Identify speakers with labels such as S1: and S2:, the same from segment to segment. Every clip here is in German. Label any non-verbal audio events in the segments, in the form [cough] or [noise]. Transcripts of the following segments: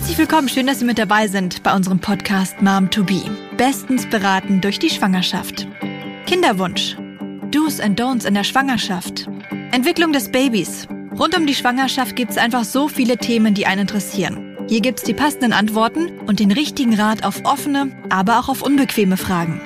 S1: Herzlich willkommen, schön, dass Sie mit dabei sind bei unserem Podcast Mom to Be. Bestens beraten durch die Schwangerschaft. Kinderwunsch. Do's and Don'ts in der Schwangerschaft. Entwicklung des Babys. Rund um die Schwangerschaft gibt es einfach so viele Themen, die einen interessieren. Hier gibt's die passenden Antworten und den richtigen Rat auf offene, aber auch auf unbequeme Fragen.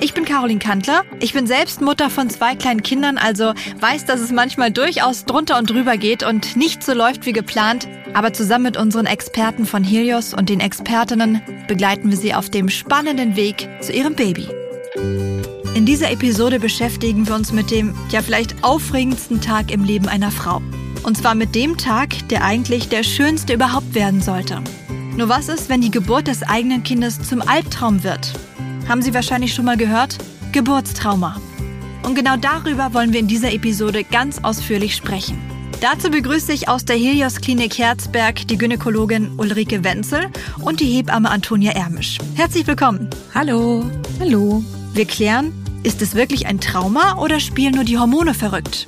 S1: Ich bin Caroline Kantler. Ich bin selbst Mutter von zwei kleinen Kindern, also weiß, dass es manchmal durchaus drunter und drüber geht und nicht so läuft wie geplant. Aber zusammen mit unseren Experten von Helios und den Expertinnen begleiten wir sie auf dem spannenden Weg zu ihrem Baby. In dieser Episode beschäftigen wir uns mit dem, ja vielleicht aufregendsten Tag im Leben einer Frau. Und zwar mit dem Tag, der eigentlich der schönste überhaupt werden sollte. Nur was ist, wenn die Geburt des eigenen Kindes zum Albtraum wird? Haben Sie wahrscheinlich schon mal gehört? Geburtstrauma. Und genau darüber wollen wir in dieser Episode ganz ausführlich sprechen. Dazu begrüße ich aus der Helios Klinik Herzberg die Gynäkologin Ulrike Wenzel und die Hebamme Antonia Ermisch. Herzlich willkommen.
S2: Hallo.
S1: Hallo. Wir klären, ist es wirklich ein Trauma oder spielen nur die Hormone verrückt?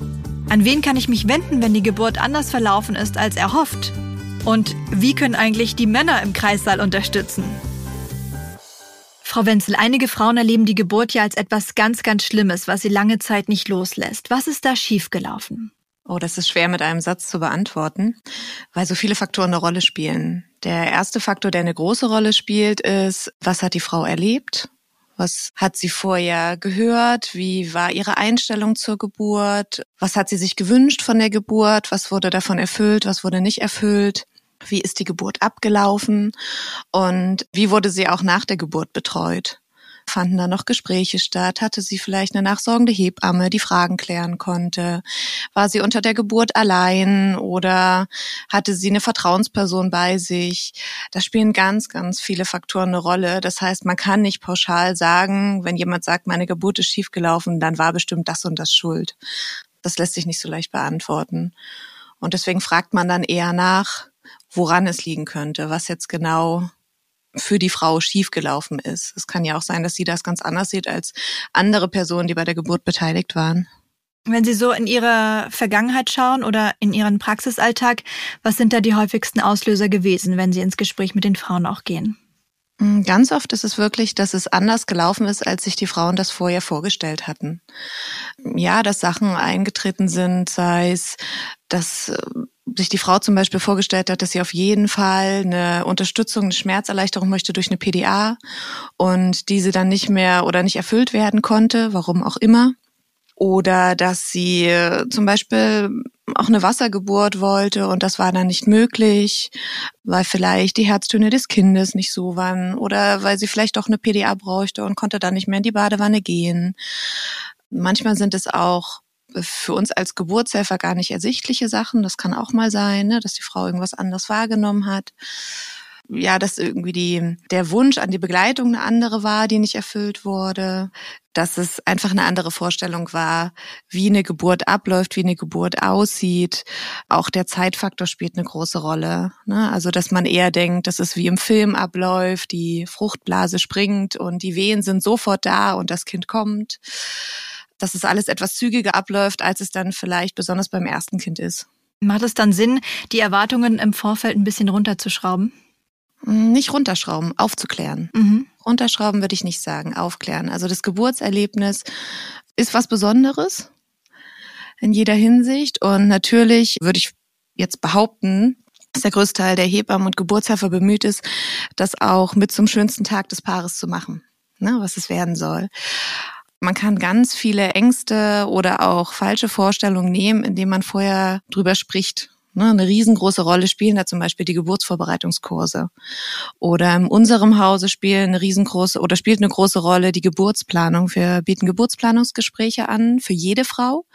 S1: An wen kann ich mich wenden, wenn die Geburt anders verlaufen ist als erhofft? Und wie können eigentlich die Männer im Kreissaal unterstützen? Frau Wenzel, einige Frauen erleben die Geburt ja als etwas ganz, ganz Schlimmes, was sie lange Zeit nicht loslässt. Was ist da schiefgelaufen?
S2: Oh, das ist schwer mit einem Satz zu beantworten, weil so viele Faktoren eine Rolle spielen. Der erste Faktor, der eine große Rolle spielt, ist, was hat die Frau erlebt? Was hat sie vorher gehört? Wie war ihre Einstellung zur Geburt? Was hat sie sich gewünscht von der Geburt? Was wurde davon erfüllt? Was wurde nicht erfüllt? Wie ist die Geburt abgelaufen? Und wie wurde sie auch nach der Geburt betreut? Fanden da noch Gespräche statt? Hatte sie vielleicht eine nachsorgende Hebamme, die Fragen klären konnte? War sie unter der Geburt allein oder hatte sie eine Vertrauensperson bei sich? Da spielen ganz, ganz viele Faktoren eine Rolle. Das heißt, man kann nicht pauschal sagen, wenn jemand sagt, meine Geburt ist schiefgelaufen, dann war bestimmt das und das schuld. Das lässt sich nicht so leicht beantworten. Und deswegen fragt man dann eher nach, woran es liegen könnte, was jetzt genau für die Frau schiefgelaufen ist. Es kann ja auch sein, dass sie das ganz anders sieht als andere Personen, die bei der Geburt beteiligt waren.
S1: Wenn Sie so in Ihre Vergangenheit schauen oder in Ihren Praxisalltag, was sind da die häufigsten Auslöser gewesen, wenn Sie ins Gespräch mit den Frauen auch gehen?
S2: Mm, ganz oft ist es wirklich, dass es anders gelaufen ist, als sich die Frauen das vorher vorgestellt hatten. Ja, dass Sachen eingetreten sind, sei es, dass äh, sich die Frau zum Beispiel vorgestellt hat, dass sie auf jeden Fall eine Unterstützung, eine Schmerzerleichterung möchte durch eine PDA und diese dann nicht mehr oder nicht erfüllt werden konnte, warum auch immer. Oder dass sie äh, zum Beispiel auch eine Wassergeburt wollte und das war dann nicht möglich, weil vielleicht die Herztöne des Kindes nicht so waren oder weil sie vielleicht doch eine PDA bräuchte und konnte dann nicht mehr in die Badewanne gehen. Manchmal sind es auch für uns als Geburtshelfer gar nicht ersichtliche Sachen. Das kann auch mal sein, ne, dass die Frau irgendwas anders wahrgenommen hat. Ja, dass irgendwie die, der Wunsch an die Begleitung eine andere war, die nicht erfüllt wurde. Dass es einfach eine andere Vorstellung war, wie eine Geburt abläuft, wie eine Geburt aussieht. Auch der Zeitfaktor spielt eine große Rolle. Ne? Also, dass man eher denkt, dass es wie im Film abläuft, die Fruchtblase springt und die Wehen sind sofort da und das Kind kommt dass es alles etwas zügiger abläuft, als es dann vielleicht besonders beim ersten Kind ist.
S1: Macht es dann Sinn, die Erwartungen im Vorfeld ein bisschen runterzuschrauben?
S2: Hm, nicht runterschrauben, aufzuklären. Mhm. Runterschrauben würde ich nicht sagen, aufklären. Also das Geburtserlebnis ist was Besonderes in jeder Hinsicht. Und natürlich würde ich jetzt behaupten, dass der größte Teil der Hebammen und Geburtshelfer bemüht ist, das auch mit zum schönsten Tag des Paares zu machen, ne, was es werden soll. Man kann ganz viele Ängste oder auch falsche Vorstellungen nehmen, indem man vorher drüber spricht. Ne, eine riesengroße Rolle spielen da zum Beispiel die Geburtsvorbereitungskurse. Oder in unserem Hause spielen eine riesengroße oder spielt eine große Rolle die Geburtsplanung. Wir bieten Geburtsplanungsgespräche an für jede Frau.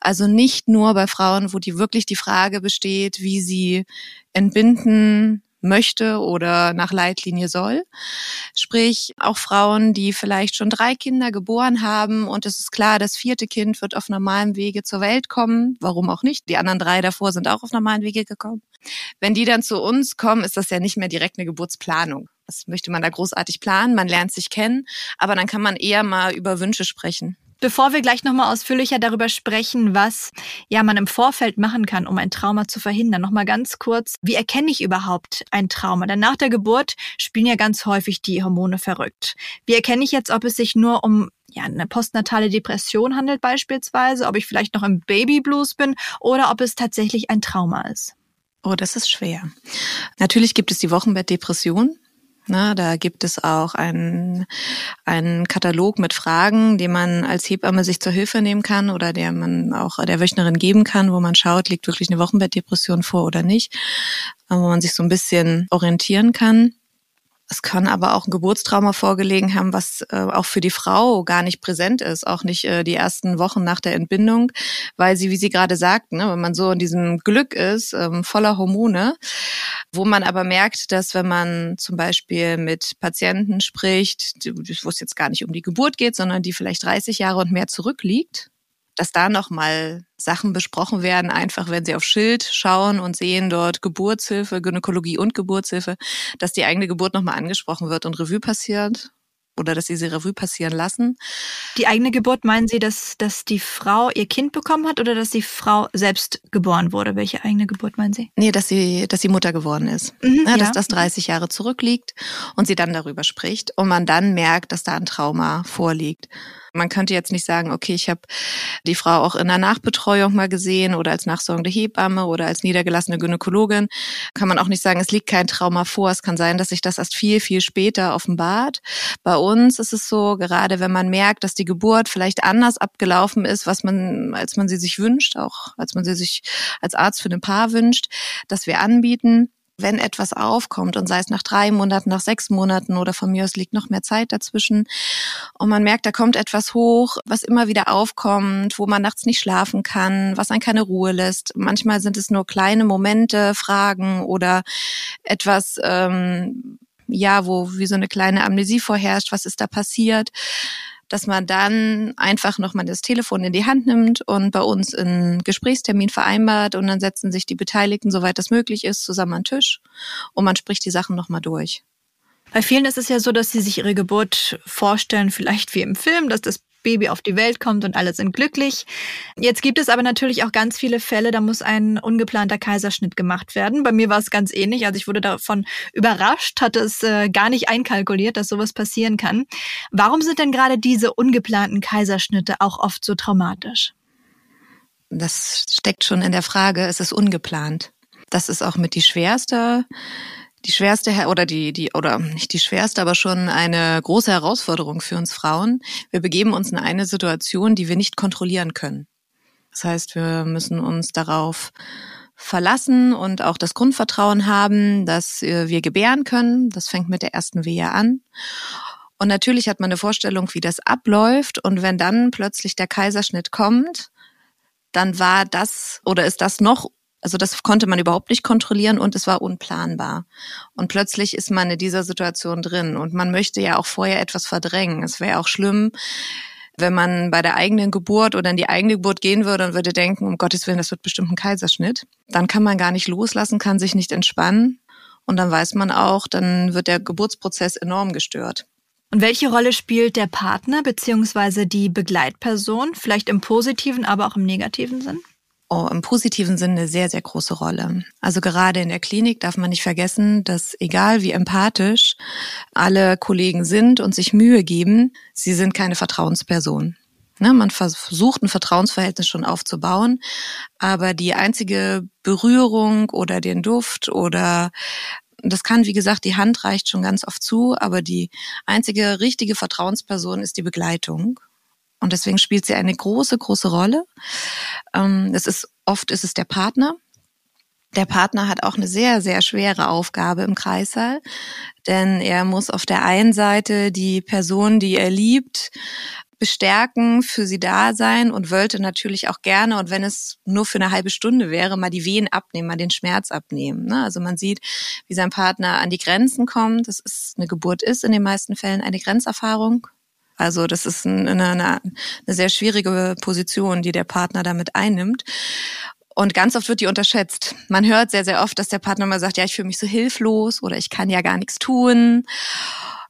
S2: Also nicht nur bei Frauen, wo die wirklich die Frage besteht, wie sie entbinden, möchte oder nach Leitlinie soll. Sprich, auch Frauen, die vielleicht schon drei Kinder geboren haben und es ist klar, das vierte Kind wird auf normalem Wege zur Welt kommen. Warum auch nicht? Die anderen drei davor sind auch auf normalen Wege gekommen. Wenn die dann zu uns kommen, ist das ja nicht mehr direkt eine Geburtsplanung. Das möchte man da großartig planen, man lernt sich kennen, aber dann kann man eher mal über Wünsche sprechen
S1: Bevor wir gleich nochmal ausführlicher darüber sprechen, was ja man im Vorfeld machen kann, um ein Trauma zu verhindern, nochmal ganz kurz, wie erkenne ich überhaupt ein Trauma? Denn nach der Geburt spielen ja ganz häufig die Hormone verrückt. Wie erkenne ich jetzt, ob es sich nur um ja, eine postnatale Depression handelt beispielsweise, ob ich vielleicht noch im Babyblues bin oder ob es tatsächlich ein Trauma ist?
S2: Oh, das ist schwer. Natürlich gibt es die Wochenbettdepression. Na, da gibt es auch einen, einen Katalog mit Fragen, die man als Hebamme sich zur Hilfe nehmen kann oder der man auch der Wöchnerin geben kann, wo man schaut, liegt wirklich eine Wochenbettdepression vor oder nicht, wo man sich so ein bisschen orientieren kann. Es kann aber auch ein Geburtstrauma vorgelegen haben, was äh, auch für die Frau gar nicht präsent ist, auch nicht äh, die ersten Wochen nach der Entbindung, weil sie, wie Sie gerade sagten, ne, wenn man so in diesem Glück ist, ähm, voller Hormone, wo man aber merkt, dass wenn man zum Beispiel mit Patienten spricht, wo es jetzt gar nicht um die Geburt geht, sondern die vielleicht 30 Jahre und mehr zurückliegt, dass da nochmal Sachen besprochen werden, einfach wenn sie auf Schild schauen und sehen dort Geburtshilfe, Gynäkologie und Geburtshilfe, dass die eigene Geburt nochmal angesprochen wird und Revue passiert oder dass sie sie Revue passieren lassen.
S1: Die eigene Geburt meinen Sie, dass, dass die Frau ihr Kind bekommen hat oder dass die Frau selbst geboren wurde? Welche eigene Geburt meinen Sie?
S2: Nee, dass sie, dass sie Mutter geworden ist. Mhm, ja, dass das 30 Jahre zurückliegt und sie dann darüber spricht und man dann merkt, dass da ein Trauma vorliegt. Man könnte jetzt nicht sagen, okay, ich habe die Frau auch in der Nachbetreuung mal gesehen oder als nachsorgende Hebamme oder als niedergelassene Gynäkologin. Kann man auch nicht sagen, es liegt kein Trauma vor. Es kann sein, dass sich das erst viel, viel später offenbart. Bei uns ist es so, gerade wenn man merkt, dass die Geburt vielleicht anders abgelaufen ist, was man, als man sie sich wünscht, auch als man sie sich als Arzt für ein Paar wünscht, dass wir anbieten, wenn etwas aufkommt und sei es nach drei Monaten, nach sechs Monaten oder von mir aus liegt noch mehr Zeit dazwischen und man merkt, da kommt etwas hoch, was immer wieder aufkommt, wo man nachts nicht schlafen kann, was einen keine Ruhe lässt. Manchmal sind es nur kleine Momente, Fragen oder etwas, ähm, ja, wo wie so eine kleine Amnesie vorherrscht, was ist da passiert dass man dann einfach nochmal das Telefon in die Hand nimmt und bei uns einen Gesprächstermin vereinbart und dann setzen sich die Beteiligten, soweit das möglich ist, zusammen an den Tisch und man spricht die Sachen nochmal durch.
S1: Bei vielen ist es ja so, dass sie sich ihre Geburt vorstellen, vielleicht wie im Film, dass das Baby auf die Welt kommt und alle sind glücklich. Jetzt gibt es aber natürlich auch ganz viele Fälle, da muss ein ungeplanter Kaiserschnitt gemacht werden. Bei mir war es ganz ähnlich. Also ich wurde davon überrascht, hatte es äh, gar nicht einkalkuliert, dass sowas passieren kann. Warum sind denn gerade diese ungeplanten Kaiserschnitte auch oft so traumatisch?
S2: Das steckt schon in der Frage, es ist ungeplant. Das ist auch mit die schwerste die schwerste oder die die oder nicht die schwerste, aber schon eine große Herausforderung für uns Frauen. Wir begeben uns in eine Situation, die wir nicht kontrollieren können. Das heißt, wir müssen uns darauf verlassen und auch das Grundvertrauen haben, dass wir gebären können. Das fängt mit der ersten Wehe an. Und natürlich hat man eine Vorstellung, wie das abläuft. Und wenn dann plötzlich der Kaiserschnitt kommt, dann war das oder ist das noch also das konnte man überhaupt nicht kontrollieren und es war unplanbar. Und plötzlich ist man in dieser Situation drin und man möchte ja auch vorher etwas verdrängen. Es wäre auch schlimm, wenn man bei der eigenen Geburt oder in die eigene Geburt gehen würde und würde denken, um Gottes Willen, das wird bestimmt ein Kaiserschnitt. Dann kann man gar nicht loslassen, kann sich nicht entspannen. Und dann weiß man auch, dann wird der Geburtsprozess enorm gestört.
S1: Und welche Rolle spielt der Partner beziehungsweise die Begleitperson, vielleicht im positiven, aber auch im negativen Sinn?
S2: Oh, im positiven Sinne sehr, sehr große Rolle. Also gerade in der Klinik darf man nicht vergessen, dass egal wie empathisch alle Kollegen sind und sich Mühe geben, sie sind keine Vertrauensperson. Ne, man versucht ein Vertrauensverhältnis schon aufzubauen, aber die einzige Berührung oder den Duft oder das kann, wie gesagt, die Hand reicht schon ganz oft zu, aber die einzige richtige Vertrauensperson ist die Begleitung. Und deswegen spielt sie eine große, große Rolle. Ähm, es ist, oft ist es der Partner. Der Partner hat auch eine sehr, sehr schwere Aufgabe im Kreissaal, denn er muss auf der einen Seite die Person, die er liebt, bestärken, für sie da sein und wollte natürlich auch gerne, und wenn es nur für eine halbe Stunde wäre, mal die Wehen abnehmen, mal den Schmerz abnehmen. Ne? Also man sieht, wie sein Partner an die Grenzen kommt. Das ist eine Geburt ist in den meisten Fällen eine Grenzerfahrung. Also das ist eine, eine, eine sehr schwierige Position, die der Partner damit einnimmt. Und ganz oft wird die unterschätzt. Man hört sehr, sehr oft, dass der Partner mal sagt, ja, ich fühle mich so hilflos oder ich kann ja gar nichts tun.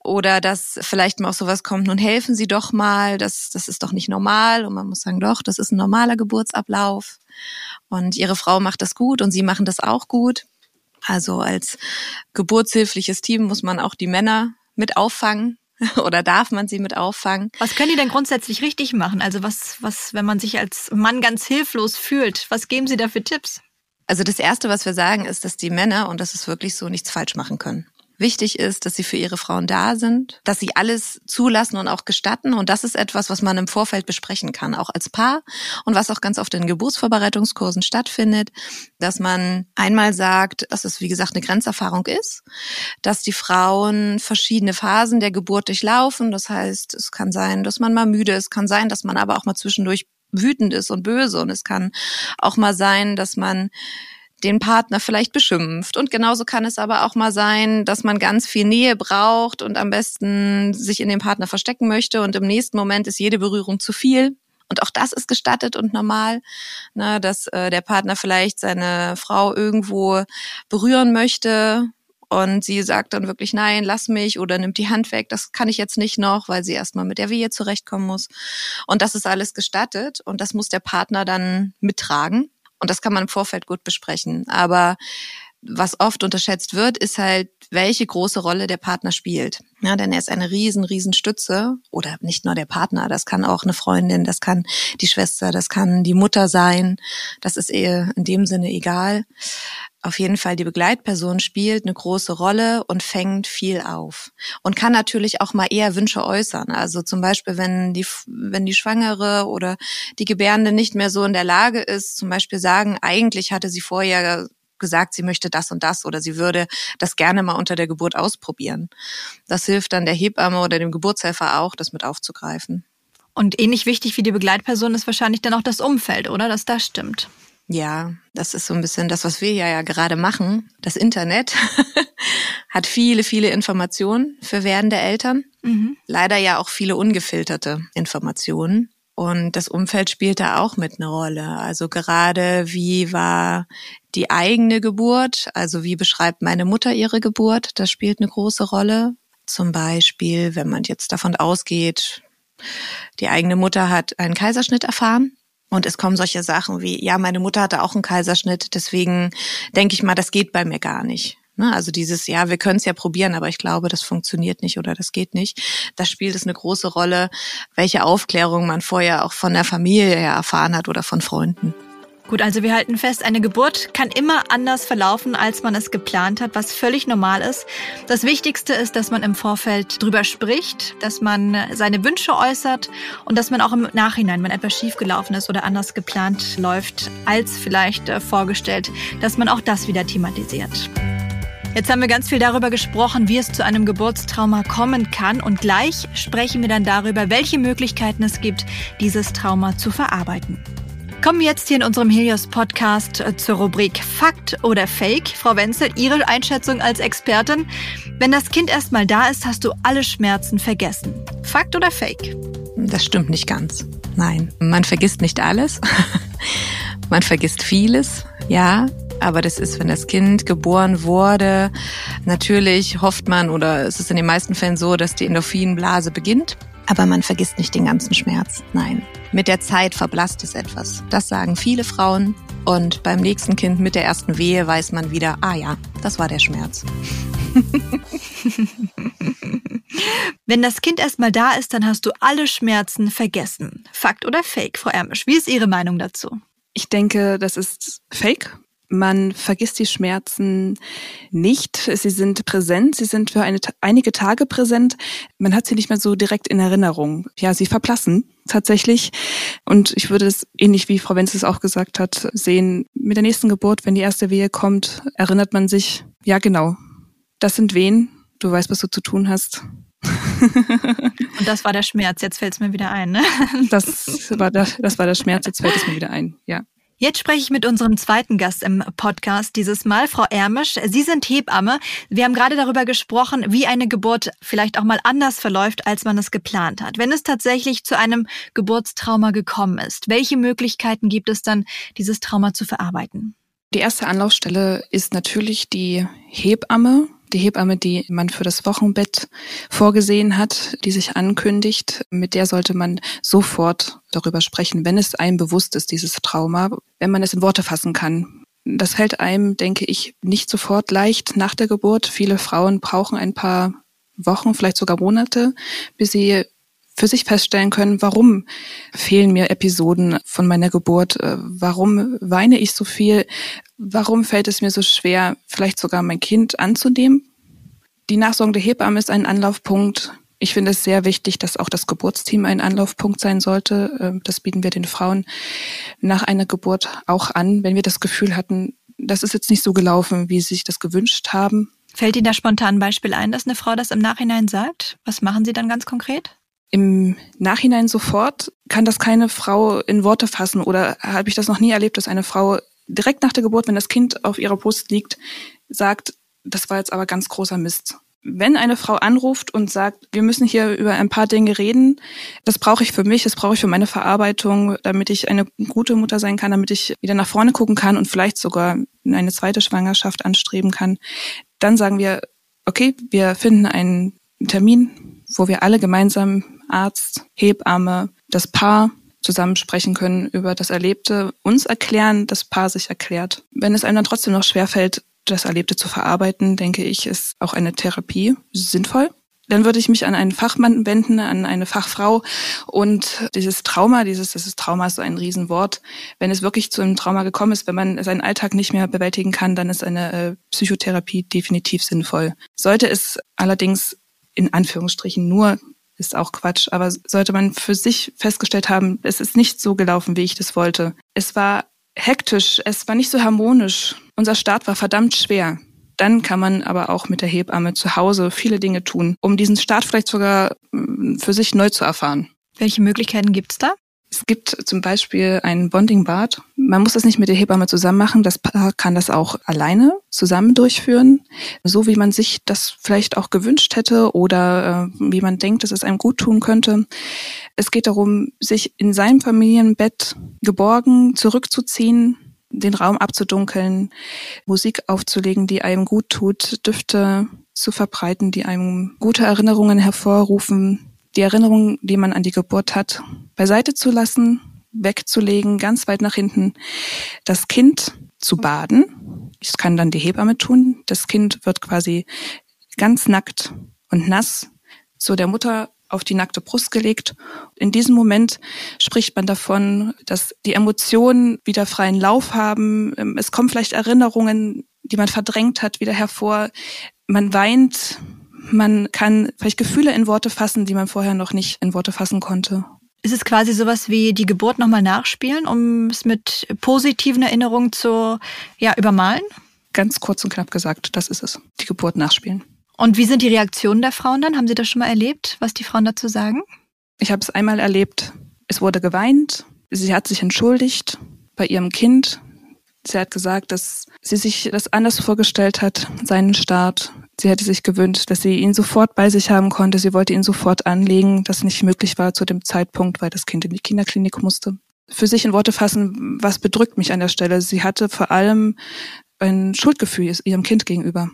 S2: Oder dass vielleicht mal auch sowas kommt, nun helfen Sie doch mal, das, das ist doch nicht normal. Und man muss sagen, doch, das ist ein normaler Geburtsablauf. Und Ihre Frau macht das gut und Sie machen das auch gut. Also als geburtshilfliches Team muss man auch die Männer mit auffangen [laughs] oder darf man sie mit auffangen?
S1: Was können die denn grundsätzlich richtig machen? Also was, was, wenn man sich als Mann ganz hilflos fühlt, was geben Sie da für Tipps?
S2: Also das Erste, was wir sagen, ist, dass die Männer, und das ist wirklich so, nichts falsch machen können wichtig ist, dass sie für ihre Frauen da sind, dass sie alles zulassen und auch gestatten. Und das ist etwas, was man im Vorfeld besprechen kann, auch als Paar und was auch ganz oft in Geburtsvorbereitungskursen stattfindet, dass man einmal sagt, dass es, wie gesagt, eine Grenzerfahrung ist, dass die Frauen verschiedene Phasen der Geburt durchlaufen. Das heißt, es kann sein, dass man mal müde ist, kann sein, dass man aber auch mal zwischendurch wütend ist und böse. Und es kann auch mal sein, dass man den Partner vielleicht beschimpft. Und genauso kann es aber auch mal sein, dass man ganz viel Nähe braucht und am besten sich in den Partner verstecken möchte und im nächsten Moment ist jede Berührung zu viel. Und auch das ist gestattet und normal, ne, dass äh, der Partner vielleicht seine Frau irgendwo berühren möchte und sie sagt dann wirklich, nein, lass mich oder nimmt die Hand weg, das kann ich jetzt nicht noch, weil sie erstmal mit der Wehe zurechtkommen muss. Und das ist alles gestattet und das muss der Partner dann mittragen. Und das kann man im Vorfeld gut besprechen. Aber was oft unterschätzt wird, ist halt, welche große Rolle der Partner spielt. Ja, denn er ist eine riesen, riesen Stütze oder nicht nur der Partner, das kann auch eine Freundin, das kann die Schwester, das kann die Mutter sein. Das ist eher in dem Sinne egal auf jeden Fall die Begleitperson spielt eine große Rolle und fängt viel auf und kann natürlich auch mal eher Wünsche äußern. Also zum Beispiel, wenn die, wenn die Schwangere oder die Gebärende nicht mehr so in der Lage ist, zum Beispiel sagen, eigentlich hatte sie vorher gesagt, sie möchte das und das oder sie würde das gerne mal unter der Geburt ausprobieren. Das hilft dann der Hebamme oder dem Geburtshelfer auch, das mit aufzugreifen.
S1: Und ähnlich wichtig wie die Begleitperson ist wahrscheinlich dann auch das Umfeld, oder? Dass das stimmt.
S2: Ja, das ist so ein bisschen das, was wir ja, ja gerade machen. Das Internet [laughs] hat viele, viele Informationen für werdende Eltern. Mhm. Leider ja auch viele ungefilterte Informationen. Und das Umfeld spielt da auch mit eine Rolle. Also gerade wie war die eigene Geburt? Also wie beschreibt meine Mutter ihre Geburt? Das spielt eine große Rolle. Zum Beispiel, wenn man jetzt davon ausgeht, die eigene Mutter hat einen Kaiserschnitt erfahren und es kommen solche Sachen wie, ja, meine Mutter hatte auch einen Kaiserschnitt, deswegen denke ich mal, das geht bei mir gar nicht. Ne? Also dieses, ja, wir können es ja probieren, aber ich glaube, das funktioniert nicht oder das geht nicht. Da spielt es eine große Rolle, welche Aufklärung man vorher auch von der Familie her erfahren hat oder von Freunden.
S1: Gut, also wir halten fest, eine Geburt kann immer anders verlaufen, als man es geplant hat, was völlig normal ist. Das Wichtigste ist, dass man im Vorfeld drüber spricht, dass man seine Wünsche äußert und dass man auch im Nachhinein, wenn etwas schiefgelaufen ist oder anders geplant läuft, als vielleicht äh, vorgestellt, dass man auch das wieder thematisiert. Jetzt haben wir ganz viel darüber gesprochen, wie es zu einem Geburtstrauma kommen kann und gleich sprechen wir dann darüber, welche Möglichkeiten es gibt, dieses Trauma zu verarbeiten. Kommen wir jetzt hier in unserem Helios Podcast äh, zur Rubrik Fakt oder Fake. Frau Wenzel, Ihre Einschätzung als Expertin. Wenn das Kind erstmal da ist, hast du alle Schmerzen vergessen. Fakt oder Fake?
S2: Das stimmt nicht ganz. Nein, man vergisst nicht alles. [laughs] man vergisst vieles, ja. Aber das ist, wenn das Kind geboren wurde, natürlich hofft man oder es ist in den meisten Fällen so, dass die Endorphinblase beginnt. Aber man vergisst nicht den ganzen Schmerz. Nein. Mit der Zeit verblasst es etwas. Das sagen viele Frauen. Und beim nächsten Kind mit der ersten Wehe weiß man wieder, ah ja, das war der Schmerz. [laughs]
S1: Wenn das Kind erstmal da ist, dann hast du alle Schmerzen vergessen. Fakt oder Fake, Frau Ermisch? Wie ist Ihre Meinung dazu?
S3: Ich denke, das ist Fake. Man vergisst die Schmerzen nicht. Sie sind präsent. Sie sind für eine, einige Tage präsent. Man hat sie nicht mehr so direkt in Erinnerung. Ja, sie verblassen tatsächlich. Und ich würde es ähnlich wie Frau Wenz es auch gesagt hat, sehen. Mit der nächsten Geburt, wenn die erste Wehe kommt, erinnert man sich, ja genau, das sind Wehen. Du weißt, was du zu tun hast. [laughs]
S1: Und das war der Schmerz. Jetzt fällt es mir wieder ein. Ne?
S3: Das war der, das war der Schmerz. Jetzt fällt es mir wieder ein. Ja.
S1: Jetzt spreche ich mit unserem zweiten Gast im Podcast dieses Mal, Frau Ermisch. Sie sind Hebamme. Wir haben gerade darüber gesprochen, wie eine Geburt vielleicht auch mal anders verläuft, als man es geplant hat. Wenn es tatsächlich zu einem Geburtstrauma gekommen ist, welche Möglichkeiten gibt es dann, dieses Trauma zu verarbeiten?
S3: Die erste Anlaufstelle ist natürlich die Hebamme die Hebamme, die man für das Wochenbett vorgesehen hat, die sich ankündigt, mit der sollte man sofort darüber sprechen, wenn es einem bewusst ist, dieses Trauma, wenn man es in Worte fassen kann. Das fällt einem, denke ich, nicht sofort leicht nach der Geburt. Viele Frauen brauchen ein paar Wochen, vielleicht sogar Monate, bis sie für sich feststellen können, warum fehlen mir Episoden von meiner Geburt, äh, warum weine ich so viel, warum fällt es mir so schwer, vielleicht sogar mein Kind anzunehmen. Die nachsorgende Hebamme ist ein Anlaufpunkt. Ich finde es sehr wichtig, dass auch das Geburtsteam ein Anlaufpunkt sein sollte. Ähm, das bieten wir den Frauen nach einer Geburt auch an, wenn wir das Gefühl hatten, das ist jetzt nicht so gelaufen, wie sie sich das gewünscht haben.
S1: Fällt Ihnen da spontan ein Beispiel ein, dass eine Frau das im Nachhinein sagt? Was machen Sie dann ganz konkret?
S3: Im Nachhinein sofort kann das keine Frau in Worte fassen oder habe ich das noch nie erlebt, dass eine Frau direkt nach der Geburt, wenn das Kind auf ihrer Brust liegt, sagt, das war jetzt aber ganz großer Mist. Wenn eine Frau anruft und sagt, wir müssen hier über ein paar Dinge reden, das brauche ich für mich, das brauche ich für meine Verarbeitung, damit ich eine gute Mutter sein kann, damit ich wieder nach vorne gucken kann und vielleicht sogar eine zweite Schwangerschaft anstreben kann, dann sagen wir, okay, wir finden einen Termin, wo wir alle gemeinsam Arzt, Hebamme, das Paar zusammen sprechen können über das Erlebte, uns erklären, das Paar sich erklärt. Wenn es einem dann trotzdem noch schwerfällt, das Erlebte zu verarbeiten, denke ich, ist auch eine Therapie sinnvoll. Dann würde ich mich an einen Fachmann wenden, an eine Fachfrau und dieses Trauma, dieses, dieses Trauma ist so ein Riesenwort. Wenn es wirklich zu einem Trauma gekommen ist, wenn man seinen Alltag nicht mehr bewältigen kann, dann ist eine äh, Psychotherapie definitiv sinnvoll. Sollte es allerdings in Anführungsstrichen nur ist auch Quatsch, aber sollte man für sich festgestellt haben, es ist nicht so gelaufen, wie ich das wollte. Es war hektisch, es war nicht so harmonisch. Unser Start war verdammt schwer. Dann kann man aber auch mit der Hebamme zu Hause viele Dinge tun, um diesen Start vielleicht sogar für sich neu zu erfahren.
S1: Welche Möglichkeiten gibt's da?
S3: Es gibt zum Beispiel ein Bonding-Bad. Man muss das nicht mit der Hebamme zusammen machen. Das Paar kann das auch alleine zusammen durchführen, so wie man sich das vielleicht auch gewünscht hätte oder äh, wie man denkt, dass es einem gut tun könnte. Es geht darum, sich in seinem Familienbett geborgen zurückzuziehen, den Raum abzudunkeln, Musik aufzulegen, die einem gut tut, Düfte zu verbreiten, die einem gute Erinnerungen hervorrufen, die Erinnerung, die man an die Geburt hat, beiseite zu lassen, wegzulegen, ganz weit nach hinten, das Kind zu baden. Das kann dann die Hebamme tun. Das Kind wird quasi ganz nackt und nass zu der Mutter auf die nackte Brust gelegt. In diesem Moment spricht man davon, dass die Emotionen wieder freien Lauf haben. Es kommen vielleicht Erinnerungen, die man verdrängt hat, wieder hervor. Man weint, man kann vielleicht Gefühle in Worte fassen, die man vorher noch nicht in Worte fassen konnte.
S1: Ist es quasi sowas wie die Geburt nochmal nachspielen, um es mit positiven Erinnerungen zu ja, übermalen?
S3: Ganz kurz und knapp gesagt, das ist es. Die Geburt nachspielen.
S1: Und wie sind die Reaktionen der Frauen dann? Haben Sie das schon mal erlebt, was die Frauen dazu sagen?
S3: Ich habe es einmal erlebt. Es wurde geweint. Sie hat sich entschuldigt bei ihrem Kind. Sie hat gesagt, dass sie sich das anders vorgestellt hat, seinen Start. Sie hätte sich gewünscht, dass sie ihn sofort bei sich haben konnte. Sie wollte ihn sofort anlegen, das nicht möglich war zu dem Zeitpunkt, weil das Kind in die Kinderklinik musste. Für sich in Worte fassen, was bedrückt mich an der Stelle? Sie hatte vor allem ein Schuldgefühl ihrem Kind gegenüber.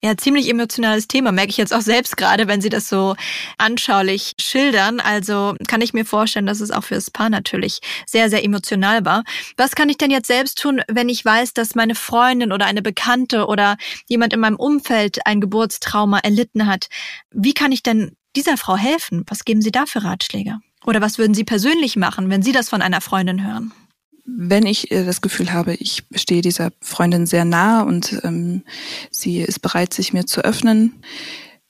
S1: Ja, ziemlich emotionales Thema, merke ich jetzt auch selbst gerade, wenn Sie das so anschaulich schildern. Also kann ich mir vorstellen, dass es auch für das Paar natürlich sehr, sehr emotional war. Was kann ich denn jetzt selbst tun, wenn ich weiß, dass meine Freundin oder eine Bekannte oder jemand in meinem Umfeld ein Geburtstrauma erlitten hat? Wie kann ich denn dieser Frau helfen? Was geben Sie da für Ratschläge? Oder was würden Sie persönlich machen, wenn Sie das von einer Freundin hören?
S3: Wenn ich äh, das Gefühl habe, ich stehe dieser Freundin sehr nah und ähm, sie ist bereit, sich mir zu öffnen,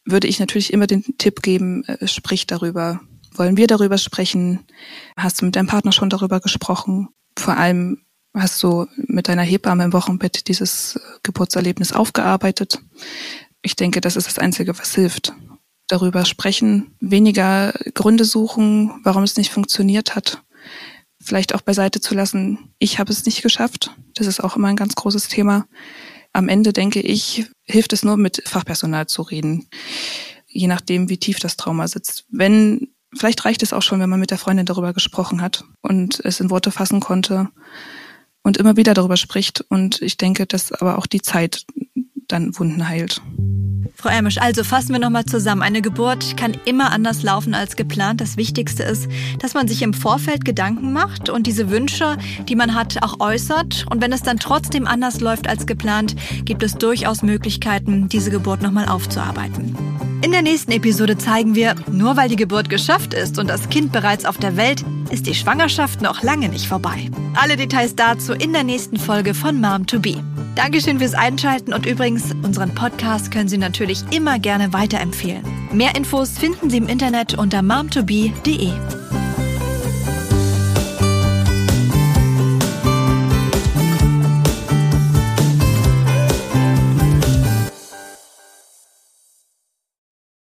S3: würde ich natürlich immer den Tipp geben, äh, sprich darüber. Wollen wir darüber sprechen? Hast du mit deinem Partner schon darüber gesprochen? Vor allem hast du mit deiner Hebamme im Wochenbett dieses äh, Geburtserlebnis aufgearbeitet. Ich denke, das ist das Einzige, was hilft. Darüber sprechen, weniger Gründe suchen, warum es nicht funktioniert hat vielleicht auch beiseite zu lassen, ich habe es nicht geschafft. Das ist auch immer ein ganz großes Thema. Am Ende denke ich, hilft es nur mit Fachpersonal zu reden, je nachdem, wie tief das Trauma sitzt. Wenn vielleicht reicht es auch schon, wenn man mit der Freundin darüber gesprochen hat und es in Worte fassen konnte und immer wieder darüber spricht. Und ich denke, dass aber auch die Zeit dann Wunden heilt.
S1: Frau Ermisch, also fassen wir nochmal zusammen. Eine Geburt kann immer anders laufen als geplant. Das Wichtigste ist, dass man sich im Vorfeld Gedanken macht und diese Wünsche, die man hat, auch äußert. Und wenn es dann trotzdem anders läuft als geplant, gibt es durchaus Möglichkeiten, diese Geburt nochmal aufzuarbeiten. In der nächsten Episode zeigen wir, nur weil die Geburt geschafft ist und das Kind bereits auf der Welt, ist die Schwangerschaft noch lange nicht vorbei. Alle Details dazu in der nächsten Folge von Mom to Be. Dankeschön fürs Einschalten und übrigens, unseren Podcast können Sie natürlich immer gerne weiterempfehlen. Mehr Infos finden Sie im Internet unter momtobe.de.